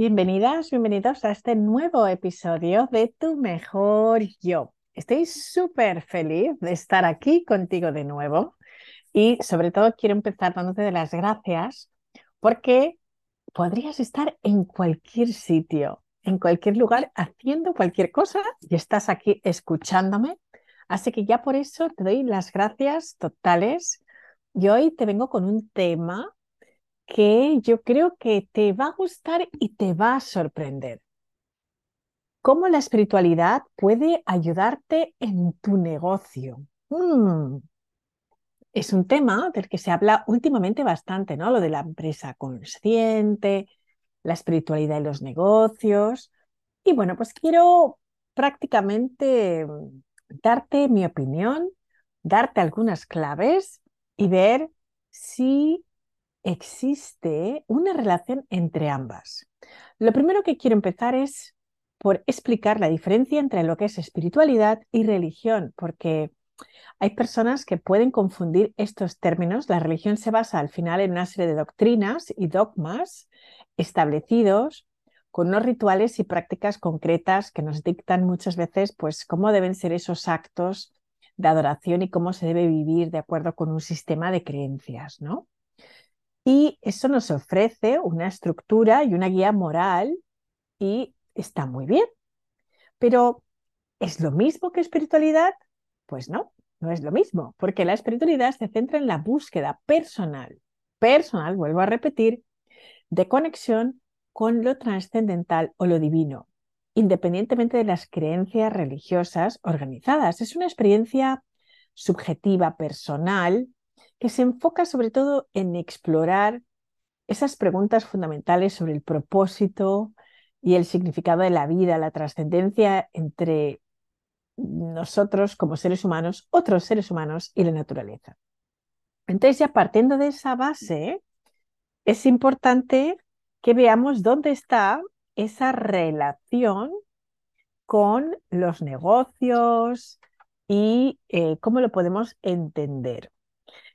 bienvenidas, bienvenidos a este nuevo episodio de Tu Mejor Yo. Estoy súper feliz de estar aquí contigo de nuevo y sobre todo quiero empezar dándote de las gracias porque podrías estar en cualquier sitio, en cualquier lugar, haciendo cualquier cosa y estás aquí escuchándome. Así que ya por eso te doy las gracias totales. Y hoy te vengo con un tema que yo creo que te va a gustar y te va a sorprender. ¿Cómo la espiritualidad puede ayudarte en tu negocio? Mm. Es un tema del que se habla últimamente bastante, ¿no? Lo de la empresa consciente, la espiritualidad en los negocios. Y bueno, pues quiero prácticamente mm, darte mi opinión, darte algunas claves y ver si existe una relación entre ambas. Lo primero que quiero empezar es por explicar la diferencia entre lo que es espiritualidad y religión, porque hay personas que pueden confundir estos términos. La religión se basa al final en una serie de doctrinas y dogmas establecidos con unos rituales y prácticas concretas que nos dictan muchas veces pues cómo deben ser esos actos de adoración y cómo se debe vivir de acuerdo con un sistema de creencias, ¿no? Y eso nos ofrece una estructura y una guía moral y está muy bien. Pero ¿es lo mismo que espiritualidad? Pues no, no es lo mismo, porque la espiritualidad se centra en la búsqueda personal, personal, vuelvo a repetir, de conexión con lo trascendental o lo divino, independientemente de las creencias religiosas organizadas. Es una experiencia subjetiva, personal, que se enfoca sobre todo en explorar esas preguntas fundamentales sobre el propósito y el significado de la vida, la trascendencia entre nosotros como seres humanos, otros seres humanos y la naturaleza. Entonces, ya partiendo de esa base, es importante que veamos dónde está esa relación con los negocios y eh, cómo lo podemos entender.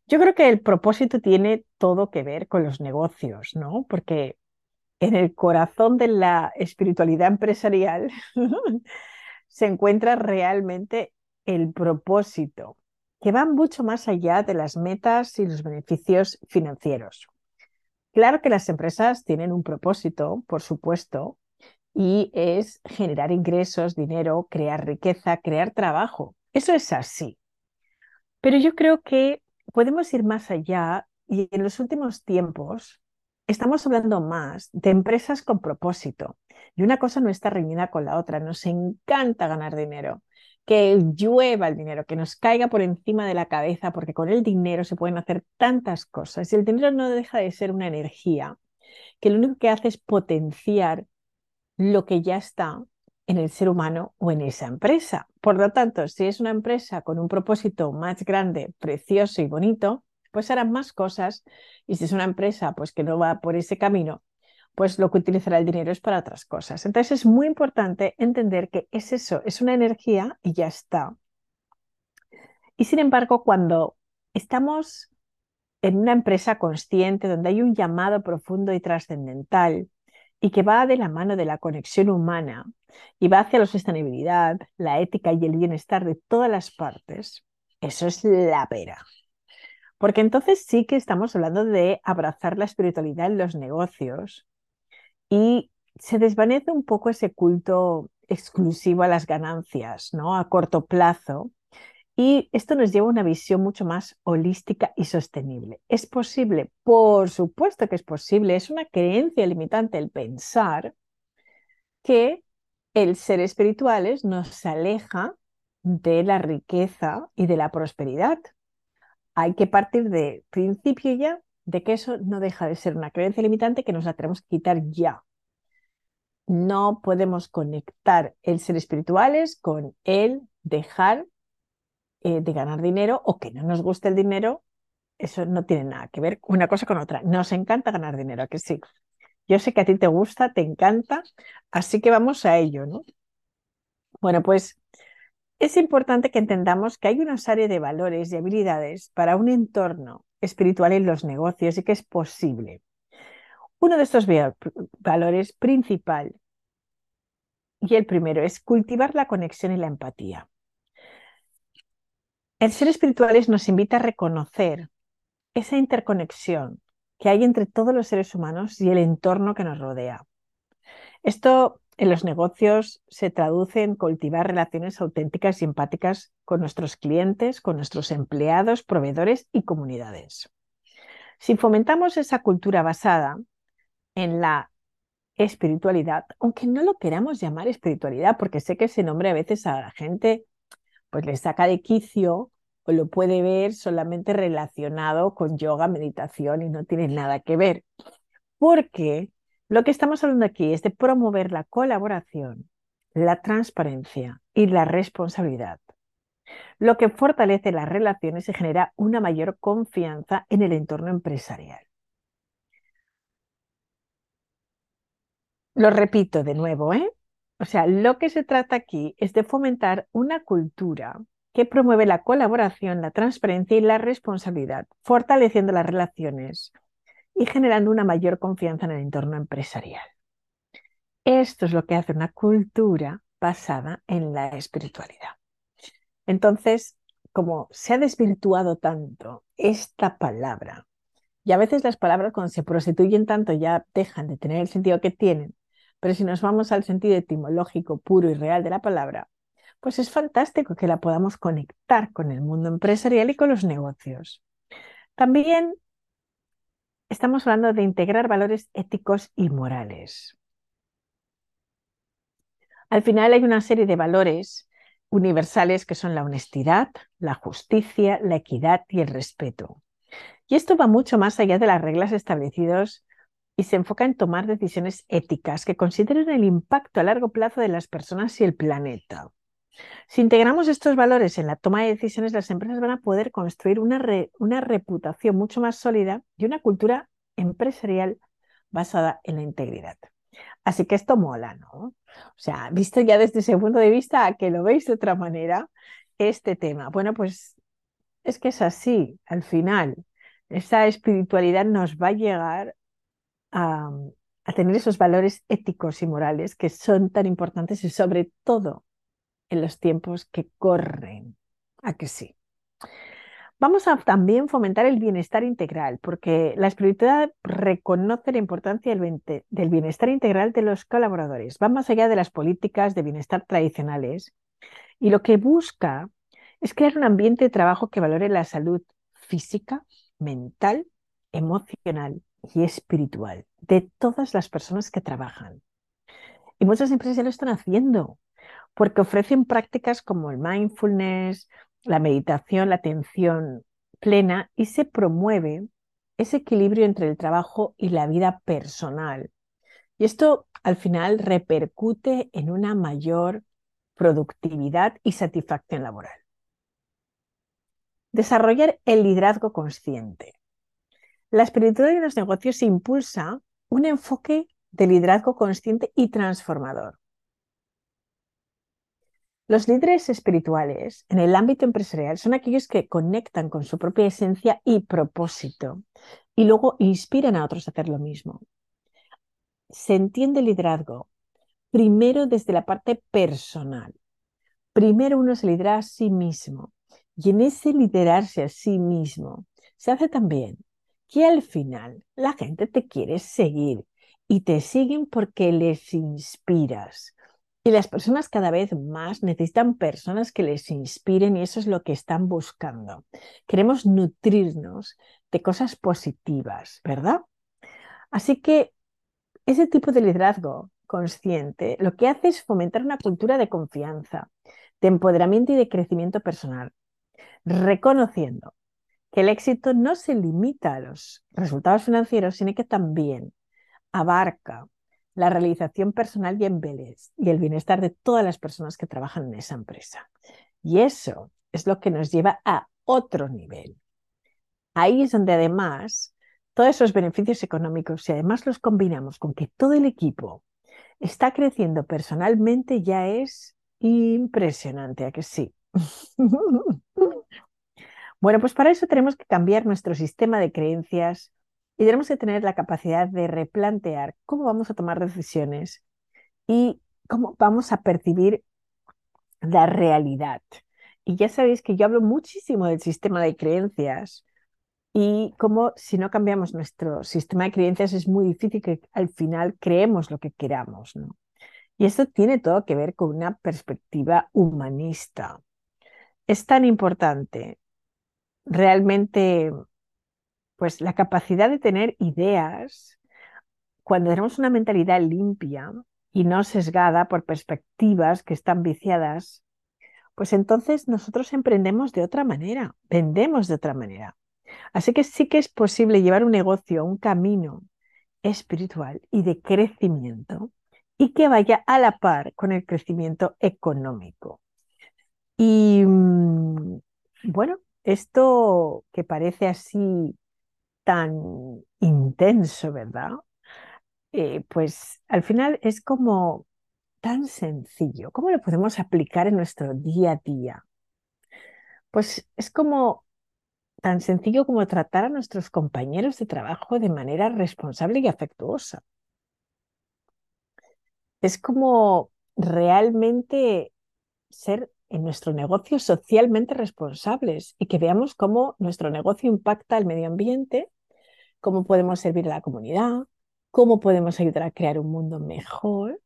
Yo creo que el propósito tiene todo que ver con los negocios, ¿no? Porque en el corazón de la espiritualidad empresarial se encuentra realmente el propósito, que va mucho más allá de las metas y los beneficios financieros. Claro que las empresas tienen un propósito, por supuesto, y es generar ingresos, dinero, crear riqueza, crear trabajo. Eso es así. Pero yo creo que podemos ir más allá y en los últimos tiempos estamos hablando más de empresas con propósito. Y una cosa no está reñida con la otra. Nos encanta ganar dinero, que llueva el dinero, que nos caiga por encima de la cabeza, porque con el dinero se pueden hacer tantas cosas. Y el dinero no deja de ser una energía que lo único que hace es potenciar lo que ya está en el ser humano o en esa empresa. Por lo tanto, si es una empresa con un propósito más grande, precioso y bonito, pues harán más cosas. Y si es una empresa pues que no va por ese camino, pues lo que utilizará el dinero es para otras cosas. Entonces es muy importante entender que es eso, es una energía y ya está. Y sin embargo, cuando estamos en una empresa consciente donde hay un llamado profundo y trascendental y que va de la mano de la conexión humana y va hacia la sostenibilidad, la ética y el bienestar de todas las partes, eso es la pera. Porque entonces sí que estamos hablando de abrazar la espiritualidad en los negocios y se desvanece un poco ese culto exclusivo a las ganancias, ¿no? A corto plazo. Y esto nos lleva a una visión mucho más holística y sostenible. ¿Es posible? Por supuesto que es posible. Es una creencia limitante el pensar que el ser espirituales nos aleja de la riqueza y de la prosperidad. Hay que partir de principio ya de que eso no deja de ser una creencia limitante que nos la tenemos que quitar ya. No podemos conectar el ser espirituales con el dejar eh, de ganar dinero o que no nos guste el dinero. Eso no tiene nada que ver una cosa con otra. Nos encanta ganar dinero, que sí. Yo sé que a ti te gusta, te encanta, así que vamos a ello, ¿no? Bueno, pues es importante que entendamos que hay una serie de valores y habilidades para un entorno espiritual en los negocios y que es posible. Uno de estos valores principal y el primero es cultivar la conexión y la empatía. El ser espirituales nos invita a reconocer esa interconexión que hay entre todos los seres humanos y el entorno que nos rodea. Esto en los negocios se traduce en cultivar relaciones auténticas y empáticas con nuestros clientes, con nuestros empleados, proveedores y comunidades. Si fomentamos esa cultura basada en la espiritualidad, aunque no lo queramos llamar espiritualidad, porque sé que ese nombre a veces a la gente pues le saca de quicio o lo puede ver solamente relacionado con yoga, meditación y no tiene nada que ver. Porque lo que estamos hablando aquí es de promover la colaboración, la transparencia y la responsabilidad, lo que fortalece las relaciones y genera una mayor confianza en el entorno empresarial. Lo repito de nuevo, ¿eh? O sea, lo que se trata aquí es de fomentar una cultura que promueve la colaboración, la transparencia y la responsabilidad, fortaleciendo las relaciones y generando una mayor confianza en el entorno empresarial. Esto es lo que hace una cultura basada en la espiritualidad. Entonces, como se ha desvirtuado tanto esta palabra, y a veces las palabras cuando se prostituyen tanto ya dejan de tener el sentido que tienen, pero si nos vamos al sentido etimológico puro y real de la palabra, pues es fantástico que la podamos conectar con el mundo empresarial y con los negocios. También estamos hablando de integrar valores éticos y morales. Al final hay una serie de valores universales que son la honestidad, la justicia, la equidad y el respeto. Y esto va mucho más allá de las reglas establecidas y se enfoca en tomar decisiones éticas que consideren el impacto a largo plazo de las personas y el planeta. Si integramos estos valores en la toma de decisiones, las empresas van a poder construir una, una reputación mucho más sólida y una cultura empresarial basada en la integridad. Así que esto mola, ¿no? O sea, visto ya desde ese punto de vista, que lo veis de otra manera, este tema. Bueno, pues es que es así, al final, esa espiritualidad nos va a llegar a, a tener esos valores éticos y morales que son tan importantes y sobre todo en los tiempos que corren. ¿A que sí? Vamos a también fomentar el bienestar integral, porque la espiritualidad reconoce la importancia del bienestar integral de los colaboradores. Va más allá de las políticas de bienestar tradicionales y lo que busca es crear un ambiente de trabajo que valore la salud física, mental, emocional y espiritual de todas las personas que trabajan. Y muchas empresas ya lo están haciendo porque ofrecen prácticas como el mindfulness, la meditación, la atención plena y se promueve ese equilibrio entre el trabajo y la vida personal. Y esto al final repercute en una mayor productividad y satisfacción laboral. Desarrollar el liderazgo consciente. La espiritualidad en los negocios impulsa un enfoque de liderazgo consciente y transformador. Los líderes espirituales en el ámbito empresarial son aquellos que conectan con su propia esencia y propósito y luego inspiran a otros a hacer lo mismo. Se entiende el liderazgo primero desde la parte personal. Primero uno se lidera a sí mismo y en ese liderarse a sí mismo se hace también que al final la gente te quiere seguir y te siguen porque les inspiras y las personas cada vez más necesitan personas que les inspiren y eso es lo que están buscando. Queremos nutrirnos de cosas positivas, ¿verdad? Así que ese tipo de liderazgo consciente lo que hace es fomentar una cultura de confianza, de empoderamiento y de crecimiento personal, reconociendo que el éxito no se limita a los resultados financieros, sino que también abarca la realización personal y, y el bienestar de todas las personas que trabajan en esa empresa. Y eso es lo que nos lleva a otro nivel. Ahí es donde además todos esos beneficios económicos, si además los combinamos con que todo el equipo está creciendo personalmente, ya es impresionante, ¿a que sí? bueno, pues para eso tenemos que cambiar nuestro sistema de creencias Y tenemos que tener la capacidad de replantear cómo vamos a tomar decisiones y cómo vamos a percibir la realidad. Y ya sabéis que yo hablo muchísimo del sistema de creencias y cómo si no cambiamos nuestro sistema de creencias es muy difícil que al final creemos lo que queramos. ¿no? Y esto tiene todo que ver con una perspectiva humanista. Es tan importante realmente pues la capacidad de tener ideas cuando tenemos una mentalidad limpia y no sesgada por perspectivas que están viciadas, pues entonces nosotros emprendemos de otra manera, vendemos de otra manera. Así que sí que es posible llevar un negocio, un camino espiritual y de crecimiento y que vaya a la par con el crecimiento económico. Y mm, bueno, esto que parece así tan intenso, ¿verdad? Eh, pues al final es como tan sencillo. ¿Cómo lo podemos aplicar en nuestro día a día? Pues es como tan sencillo como tratar a nuestros compañeros de trabajo de manera responsable y afectuosa. Es como realmente ser en nuestro negocio socialmente responsables y que veamos cómo nuestro negocio impacta al medio ambiente cómo podemos servir a la comunidad, cómo podemos ayudar a crear un mundo mejor,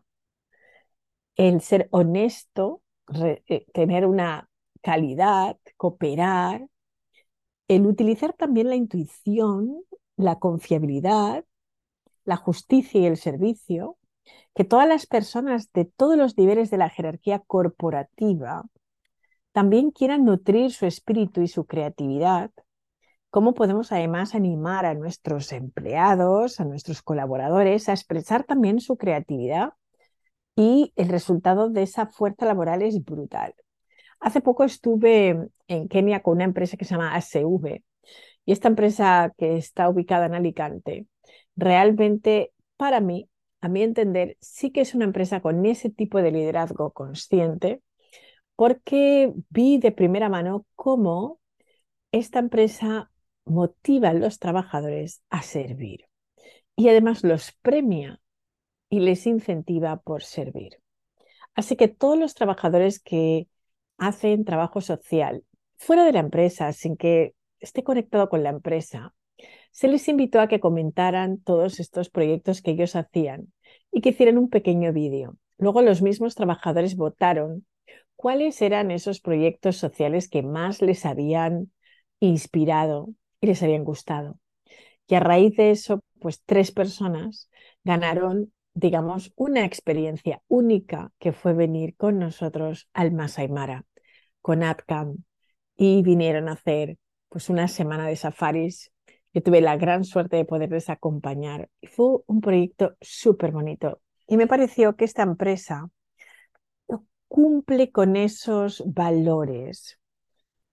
el ser honesto, eh, tener una calidad, cooperar, el utilizar también la intuición, la confiabilidad, la justicia y el servicio, que todas las personas de todos los niveles de la jerarquía corporativa también quieran nutrir su espíritu y su creatividad cómo podemos además animar a nuestros empleados, a nuestros colaboradores a expresar también su creatividad y el resultado de esa fuerza laboral es brutal. Hace poco estuve en Kenia con una empresa que se llama ASV y esta empresa que está ubicada en Alicante, realmente para mí, a mi entender, sí que es una empresa con ese tipo de liderazgo consciente porque vi de primera mano cómo esta empresa motiva a los trabajadores a servir y además los premia y les incentiva por servir. Así que todos los trabajadores que hacen trabajo social fuera de la empresa, sin que esté conectado con la empresa, se les invitó a que comentaran todos estos proyectos que ellos hacían y que hicieran un pequeño vídeo. Luego los mismos trabajadores votaron cuáles eran esos proyectos sociales que más les habían inspirado y les habían gustado. Y a raíz de eso, pues tres personas ganaron, digamos, una experiencia única que fue venir con nosotros al Masai Mara, con AdCam, y vinieron a hacer pues una semana de safaris. Yo tuve la gran suerte de poderles acompañar y fue un proyecto súper bonito. Y me pareció que esta empresa cumple con esos valores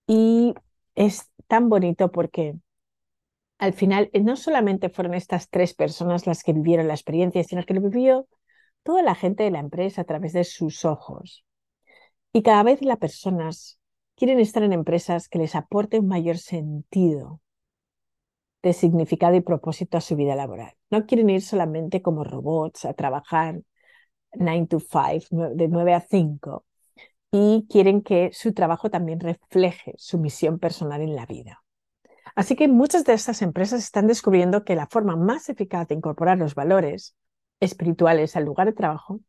y es tan bonito porque al final eh, no solamente fueron estas tres personas las que vivieron la experiencia, sino que lo vivió toda la gente de la empresa a través de sus ojos. Y cada vez las personas quieren estar en empresas que les aporten un mayor sentido de significado y propósito a su vida laboral. No quieren ir solamente como robots a trabajar 9 to 5, de 9 a 5, y quieren que su trabajo también refleje su misión personal en la vida. Así que muchas de estas empresas están descubriendo que la forma más eficaz de incorporar los valores espirituales al lugar de trabajo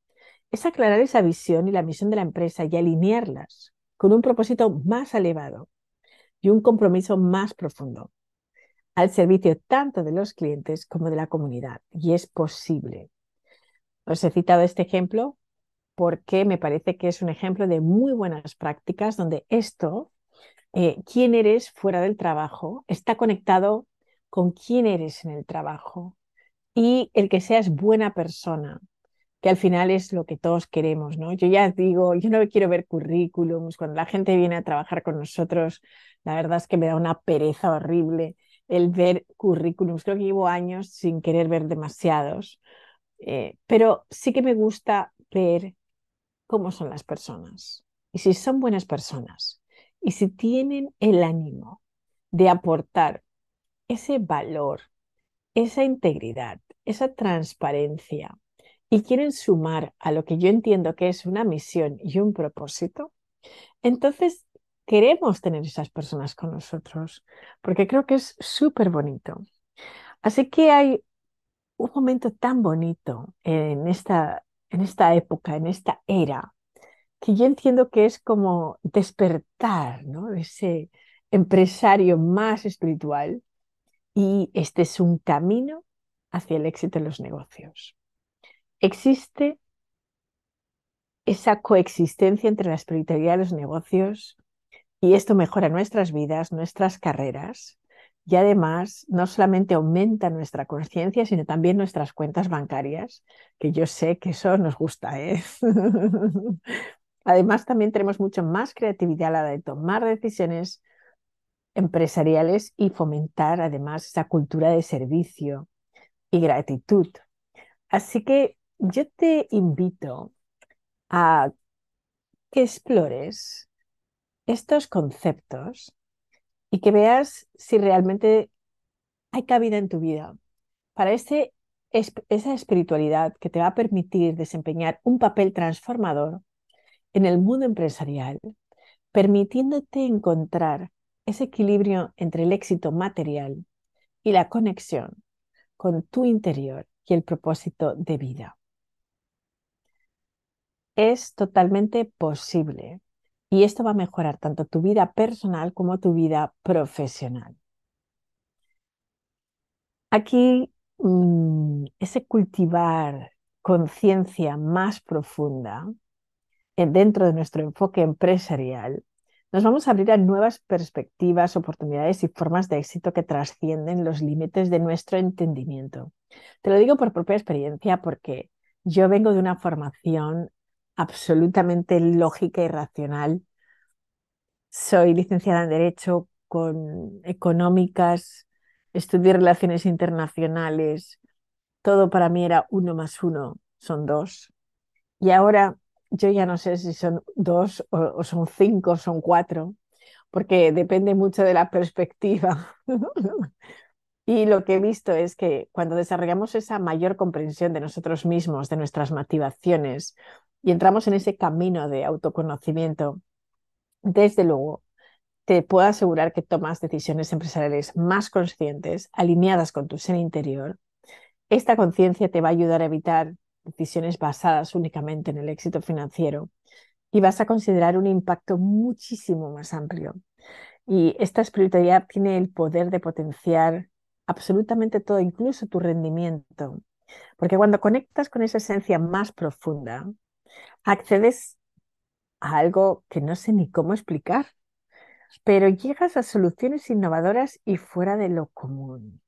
es aclarar esa visión y la misión de la empresa y alinearlas con un propósito más elevado y un compromiso más profundo al servicio tanto de los clientes como de la comunidad. Y es posible. Os he citado este ejemplo porque me parece que es un ejemplo de muy buenas prácticas donde esto, eh, quién eres fuera del trabajo, está conectado con quién eres en el trabajo y el que seas buena persona, que al final es lo que todos queremos, ¿no? Yo ya digo, yo no quiero ver currículums, cuando la gente viene a trabajar con nosotros, la verdad es que me da una pereza horrible el ver currículums, creo que llevo años sin querer ver demasiados, eh, pero sí que me gusta ver cómo son las personas y si son buenas personas y si tienen el ánimo de aportar ese valor, esa integridad, esa transparencia y quieren sumar a lo que yo entiendo que es una misión y un propósito, entonces queremos tener esas personas con nosotros, porque creo que es súper bonito. Así que hay un momento tan bonito en esta, en esta época, en esta era, que yo entiendo que es como despertar ¿no? ese empresario más espiritual y este es un camino hacia el éxito en los negocios. Existe esa coexistencia entre la espiritualidad y los negocios y esto mejora nuestras vidas, nuestras carreras y además no solamente aumenta nuestra conciencia, sino también nuestras cuentas bancarias, que yo sé que eso nos gusta. ¿eh? además también tenemos mucho más creatividad a la hora de tomar decisiones empresariales y fomentar además esa cultura de servicio y gratitud. Así que yo te invito a que explores estos conceptos y que veas si realmente hay cabida en tu vida para ese, esa espiritualidad que te va a permitir desempeñar un papel transformador en el mundo empresarial, permitiéndote encontrar ese equilibrio entre el éxito material y la conexión con tu interior y el propósito de vida. Es totalmente posible y esto va a mejorar tanto tu vida personal como tu vida profesional. Aquí mm, ese cultivar conciencia más profunda eh, dentro de nuestro enfoque empresarial nos vamos a abrir a nuevas perspectivas, oportunidades y formas de éxito que trascienden los límites de nuestro entendimiento. Te lo digo por propia experiencia porque yo vengo de una formación absolutamente lógica y racional. Soy licenciada en Derecho con económicas, estudié relaciones internacionales, todo para mí era uno más uno, son dos. Y ahora yo ya no sé si son dos o, son cinco o son cuatro, porque depende mucho de la perspectiva. y lo que he visto es que cuando desarrollamos esa mayor comprensión de nosotros mismos, de nuestras motivaciones, y entramos en ese camino de autoconocimiento, desde luego te puedo asegurar que tomas decisiones empresariales más conscientes, alineadas con tu ser interior. Esta conciencia te va a ayudar a evitar decisiones basadas únicamente en el éxito financiero y vas a considerar un impacto muchísimo más amplio. Y esta espiritualidad tiene el poder de potenciar absolutamente todo, incluso tu rendimiento. Porque cuando conectas con esa esencia más profunda, accedes a algo que no sé ni cómo explicar, pero llegas a soluciones innovadoras y fuera de lo común.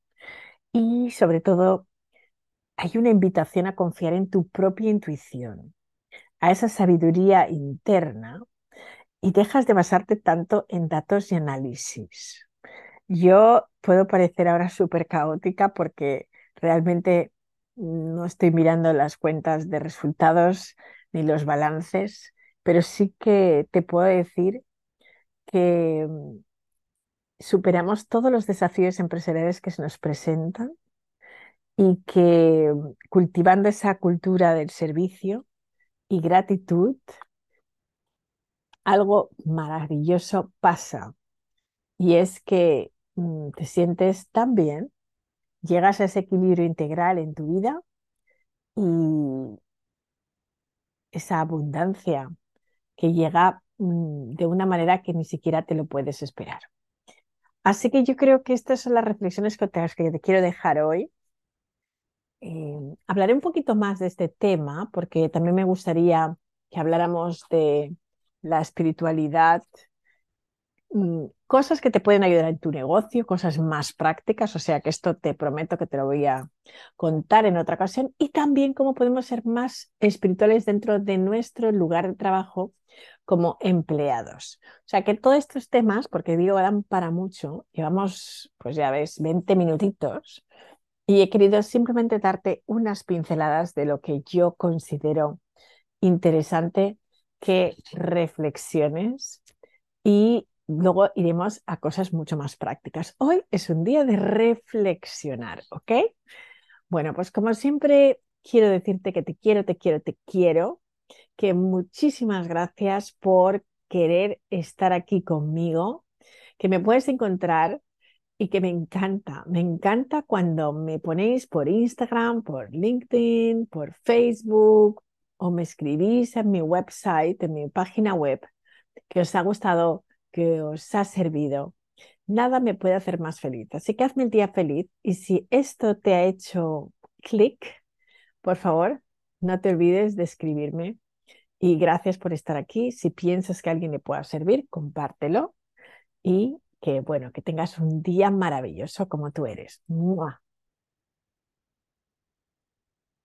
Y sobre todo hay una invitación a confiar en tu propia intuición, a esa sabiduría interna y dejas de basarte tanto en datos y análisis. Yo puedo parecer ahora súper caótica porque realmente no estoy mirando las cuentas de resultados ni los balances, pero sí que te puedo decir que mm, superamos todos los desafíos empresariales que se nos presentan y que cultivando esa cultura del servicio y gratitud, algo maravilloso pasa. Y es que mm, te sientes tan bien, llegas a ese equilibrio integral en tu vida y esa abundancia que llega mm, de una manera que ni siquiera te lo puedes esperar. Así que yo creo que estas son las reflexiones que te, que te quiero dejar hoy Em, hablaré un poquito más de este tema porque también me gustaría que habláramos de la espiritualidad, cosas que te pueden ayudar en tu negocio, cosas más prácticas, o sea que esto te prometo que te lo voy a contar en otra ocasión, y también cómo podemos ser más espirituales dentro de nuestro lugar de trabajo como empleados. O sea que todos estos temas, porque digo, dan para mucho, llevamos, pues ya ves, 20 minutitos, y he querido simplemente darte unas pinceladas de lo que yo considero interesante que reflexiones y luego iremos a cosas mucho más prácticas. Hoy es un día de reflexionar, ¿ok? Bueno, pues como siempre, quiero decirte que te quiero, te quiero, te quiero, que muchísimas gracias por querer estar aquí conmigo, que me puedes encontrar y que me encanta, me encanta cuando me ponéis por Instagram, por LinkedIn, por Facebook o me escribís en mi website, en mi página web, que os ha gustado, que os ha servido. Nada me puede hacer más feliz. Así que hazme el día feliz y si esto te ha hecho clic, por favor, no te olvides de escribirme. Y gracias por estar aquí. Si piensas que alguien le pueda servir, compártelo. Y que bueno, que tengas un día maravilloso como tú eres.